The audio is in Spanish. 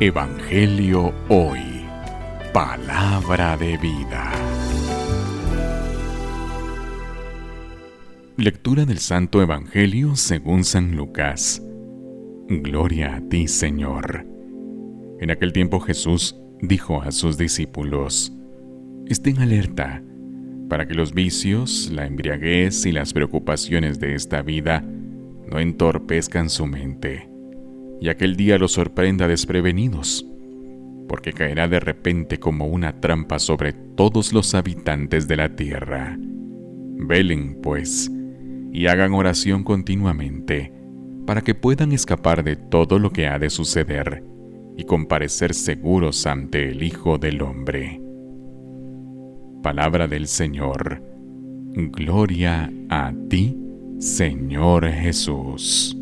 Evangelio Hoy. Palabra de vida. Lectura del Santo Evangelio según San Lucas. Gloria a ti, Señor. En aquel tiempo Jesús dijo a sus discípulos, Estén alerta para que los vicios, la embriaguez y las preocupaciones de esta vida no entorpezcan su mente y aquel día los sorprenda desprevenidos, porque caerá de repente como una trampa sobre todos los habitantes de la tierra. Velen, pues, y hagan oración continuamente, para que puedan escapar de todo lo que ha de suceder y comparecer seguros ante el Hijo del Hombre. Palabra del Señor. Gloria a ti, Señor Jesús.